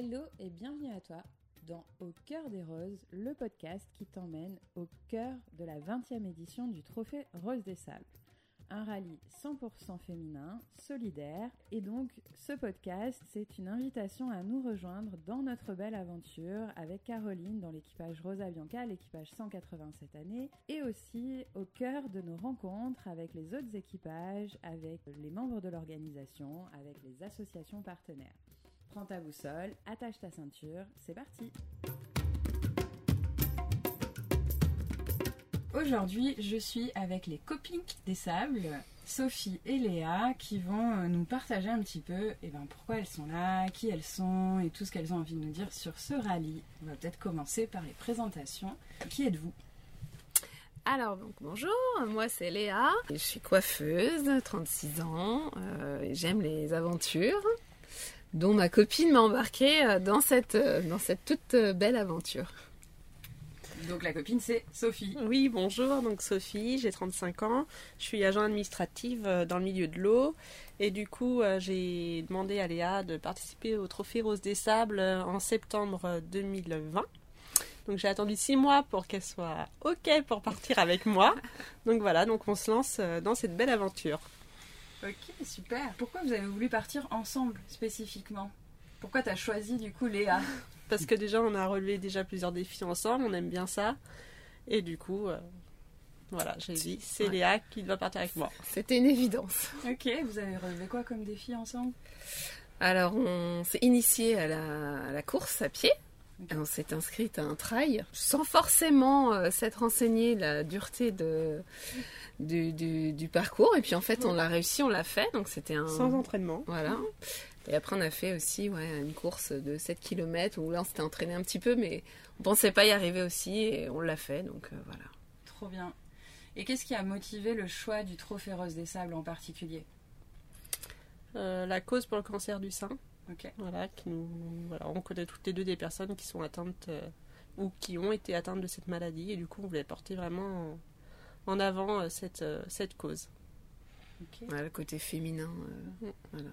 Hello et bienvenue à toi dans Au cœur des roses, le podcast qui t'emmène au cœur de la 20e édition du Trophée Rose des Sables. Un rallye 100% féminin, solidaire, et donc ce podcast, c'est une invitation à nous rejoindre dans notre belle aventure avec Caroline dans l'équipage Rosa Bianca, l'équipage 180 cette année, et aussi au cœur de nos rencontres avec les autres équipages, avec les membres de l'organisation, avec les associations partenaires. Prends ta boussole, attache ta ceinture, c'est parti Aujourd'hui, je suis avec les copines des sables, Sophie et Léa, qui vont nous partager un petit peu eh ben, pourquoi elles sont là, qui elles sont et tout ce qu'elles ont envie de nous dire sur ce rallye. On va peut-être commencer par les présentations. Qui êtes-vous? Alors, donc, bonjour, moi c'est Léa, je suis coiffeuse, 36 ans, euh, j'aime les aventures, dont ma copine m'a embarquée euh, dans cette, euh, dans cette toute euh, belle aventure. Donc la copine c'est Sophie. Oui, bonjour, donc Sophie, j'ai 35 ans, je suis agent administrative dans le milieu de l'eau et du coup j'ai demandé à Léa de participer au Trophée Rose des Sables en septembre 2020. Donc j'ai attendu six mois pour qu'elle soit OK pour partir avec moi. Donc voilà, donc on se lance dans cette belle aventure. Ok, super. Pourquoi vous avez voulu partir ensemble spécifiquement? Pourquoi tu as choisi du coup Léa? Parce que déjà on a relevé déjà plusieurs défis ensemble, on aime bien ça. Et du coup, euh, voilà, j'ai dit c'est Léa qui doit partir avec moi. C'était une évidence. Ok, vous avez relevé quoi comme défi ensemble? Alors on s'est initié à la, course à pied. On s'est inscrite à un trail sans forcément euh, s'être renseigné la dureté de, du, parcours. Et puis en fait, on l'a réussi, on l'a fait. Donc c'était un. Sans entraînement. Voilà. Et après, on a fait aussi ouais, une course de 7 km où là, on s'était entraîné un petit peu, mais on pensait pas y arriver aussi et on l'a fait. Donc euh, voilà. Trop bien. Et qu'est-ce qui a motivé le choix du Trophée Rose des Sables en particulier? Euh, La cause pour le cancer du sein. Voilà, qui nous, voilà, on connaît toutes les deux des personnes qui sont atteintes euh, ou qui ont été atteintes de cette maladie et du coup, on voulait porter vraiment en avant euh, cette, euh, cette cause. le côté féminin. Euh, mm.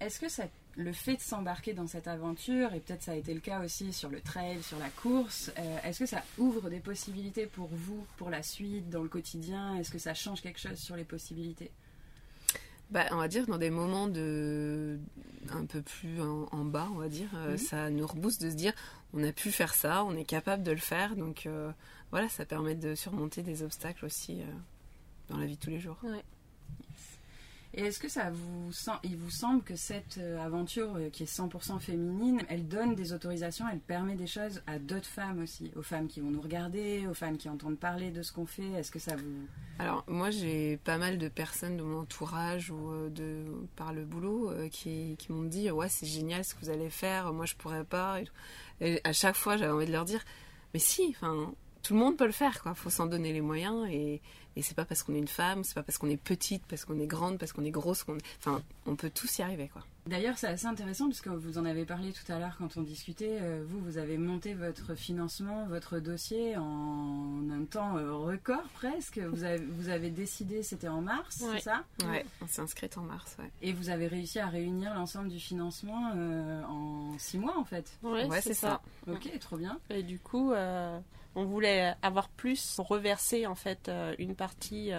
Est-ce que ça, le fait de s'embarquer dans cette aventure, et peut-être ça a été le cas aussi sur le trail, sur la course, est-ce que ça ouvre des possibilités pour vous, pour la suite, dans le quotidien? Est-ce que ça change quelque chose sur les possibilités? Bah, on va dire dans des moments de un peu plus en, bas, on va dire, mhm. ça nous rebooste de se dire on a pu faire ça, on est capable de le faire, donc voilà, ça permet de surmonter des obstacles aussi euh, dans la vie de tous les jours. Et est-ce que ça vous il vous semble que cette euh, aventure euh, qui est 100% féminine, elle donne des autorisations, elle permet des choses à d'autres femmes aussi, aux femmes qui vont nous regarder, aux femmes qui entendent parler de ce qu'on fait. Est-ce que ça vous Alors moi j'ai pas mal de personnes de mon entourage ou de par le boulot qui, qui m'ont dit ouais c'est génial ce que vous allez faire, moi je pourrais pas. Et, et à chaque fois j'avais envie de leur dire mais si, enfin tout le monde peut le faire, quoi. Faut s'en donner les moyens et, et c'est pas parce qu'on est une femme, c'est pas parce qu'on est petite, parce qu'on est grande, parce qu'on est grosse, qu'on, enfin, on peut tous y arriver, quoi. D'ailleurs, c'est assez intéressant puisque vous en avez parlé tout à l'heure quand on discutait. Euh, vous, vous avez monté votre financement, votre dossier en un temps euh, record presque. Vous avez, vous avez décidé, c'était en mars, c'est ça? Ouais, on s'est inscrite en mars, ouais. Et vous avez réussi à réunir l'ensemble du financement euh, en six mois en fait? Ouais, c'est ça. Ok, trop bien. Et du coup, on voulait avoir plus, reverser en fait une partie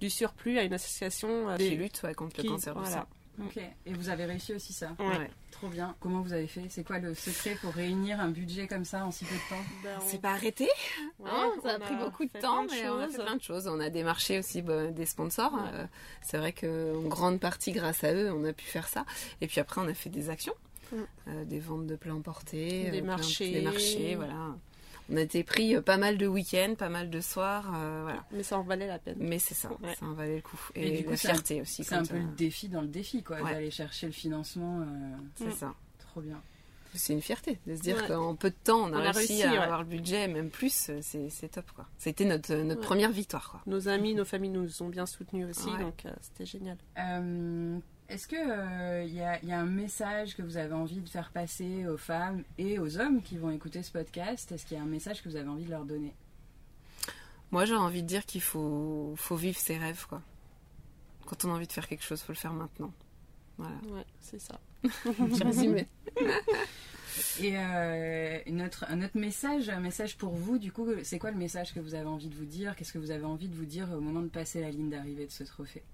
du surplus à une association qui lutte contre le cancer voilà. Ok, et vous avez réussi aussi ça ouais. Trop bien. Comment vous avez fait? C'est quoi le secret pour réunir un budget comme ça en si peu de temps? Ben, C'est pas arrêté? Hein, ça a, pris beaucoup de temps, mais on a fait plein de choses. On a démarché aussi bah, des sponsors. Euh, c'est vrai qu'en grande partie, grâce à eux, on a pu faire ça. Et puis après, on a fait des actions. Euh, des ventes de plats emportés, des marchés, des marchés, voilà on a été pris euh, pas mal de week-ends, pas mal de soirs, euh, voilà. Mais ça en valait la peine. Mais c'est ça, ça en valait le coup. Et, du coup, la fierté aussi. C'est un peu le défi dans le défi, quoi, d'aller chercher le financement. Euh, c'est ça. Trop bien. C'est une fierté de se dire qu'en peu de temps, on a, réussi, à avoir le budget, même plus, c'est top, quoi. C'était notre, notre première victoire, quoi. Nos amis, nos familles nous ont bien soutenus aussi, donc c'était génial. Est-ce qu'il euh, y, a, un message que vous avez envie de faire passer aux femmes et aux hommes qui vont écouter ce podcast? Est-ce qu'il y a un message que vous avez envie de leur donner? Moi, j'ai envie de dire qu'il faut, faut vivre ses rêves. Quoi. Quand on a envie de faire quelque chose, il faut le faire maintenant. Voilà. Ouais, c'est ça. J'ai résumé. Et euh, une autre- un autre message, un message pour vous, du coup, c'est quoi le message que vous avez envie de vous dire? Qu'est-ce que vous avez envie de vous dire au moment de passer la ligne d'arrivée de ce trophée?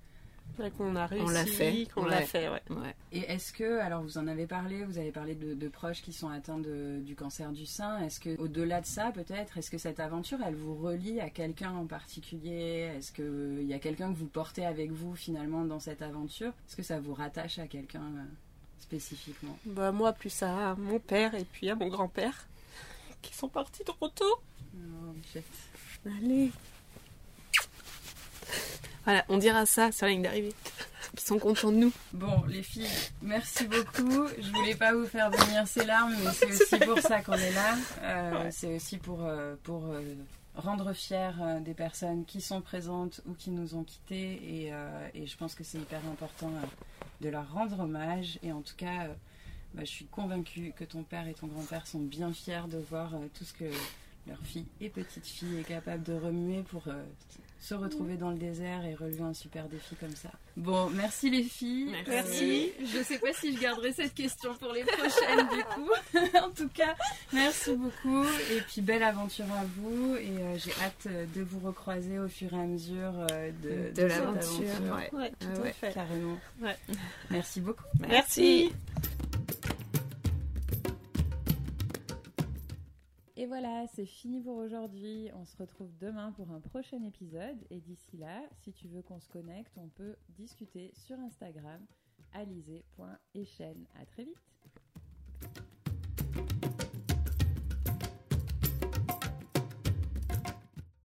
Qu'on a réussi, On l'a fait. qu'on Ouais. l'a fait, ouais. Ouais. Et est-ce que, alors vous en avez parlé, vous avez parlé de, de proches qui sont atteints de- du cancer du sein, est-ce que, au-delà de ça peut-être, est-ce que cette aventure, elle vous relie à quelqu'un en particulier? Est-ce qu'il y a quelqu'un que vous portez avec vous finalement dans cette aventure? Est-ce que ça vous rattache à quelqu'un euh, spécifiquement? Bah, moi, plus à mon père et puis à mon grand-père, qui sont partis trop tôt. Oh. Allez. Voilà, on dira ça sur la ligne d'arrivée. Ils sont contents de nous. Bon, les filles, merci beaucoup. Je voulais pas vous faire venir ces larmes, mais c'est aussi pour ça qu'on est là. Euh, C'est aussi pour, euh, pour euh, rendre fiers des personnes qui sont présentes ou qui nous ont quittés. Et, et je pense que c'est hyper important de leur rendre hommage. Et en tout cas, bah, je suis convaincue que ton père et ton grand-père sont bien fiers de voir tout ce que leur fille et petite fille est capable de remuer pour se retrouver dans le désert et relever un super défi comme ça. Bon, merci les filles. Merci. Euh, je sais pas si je garderai cette question pour les prochaines du coup. en tout cas, merci beaucoup et puis belle aventure à vous et euh, j'ai hâte euh, de vous recroiser au fur et à mesure euh, de, De cette l'aventure, aventure. ouais. Ouais, tout à ouais. fait. Carrément. Ouais. Merci beaucoup. Merci. Et voilà, c'est fini pour aujourd'hui. On se retrouve demain pour un prochain épisode. Et d'ici là, si tu veux qu'on se connecte, on peut discuter sur Instagram alizé.echaine. À très vite.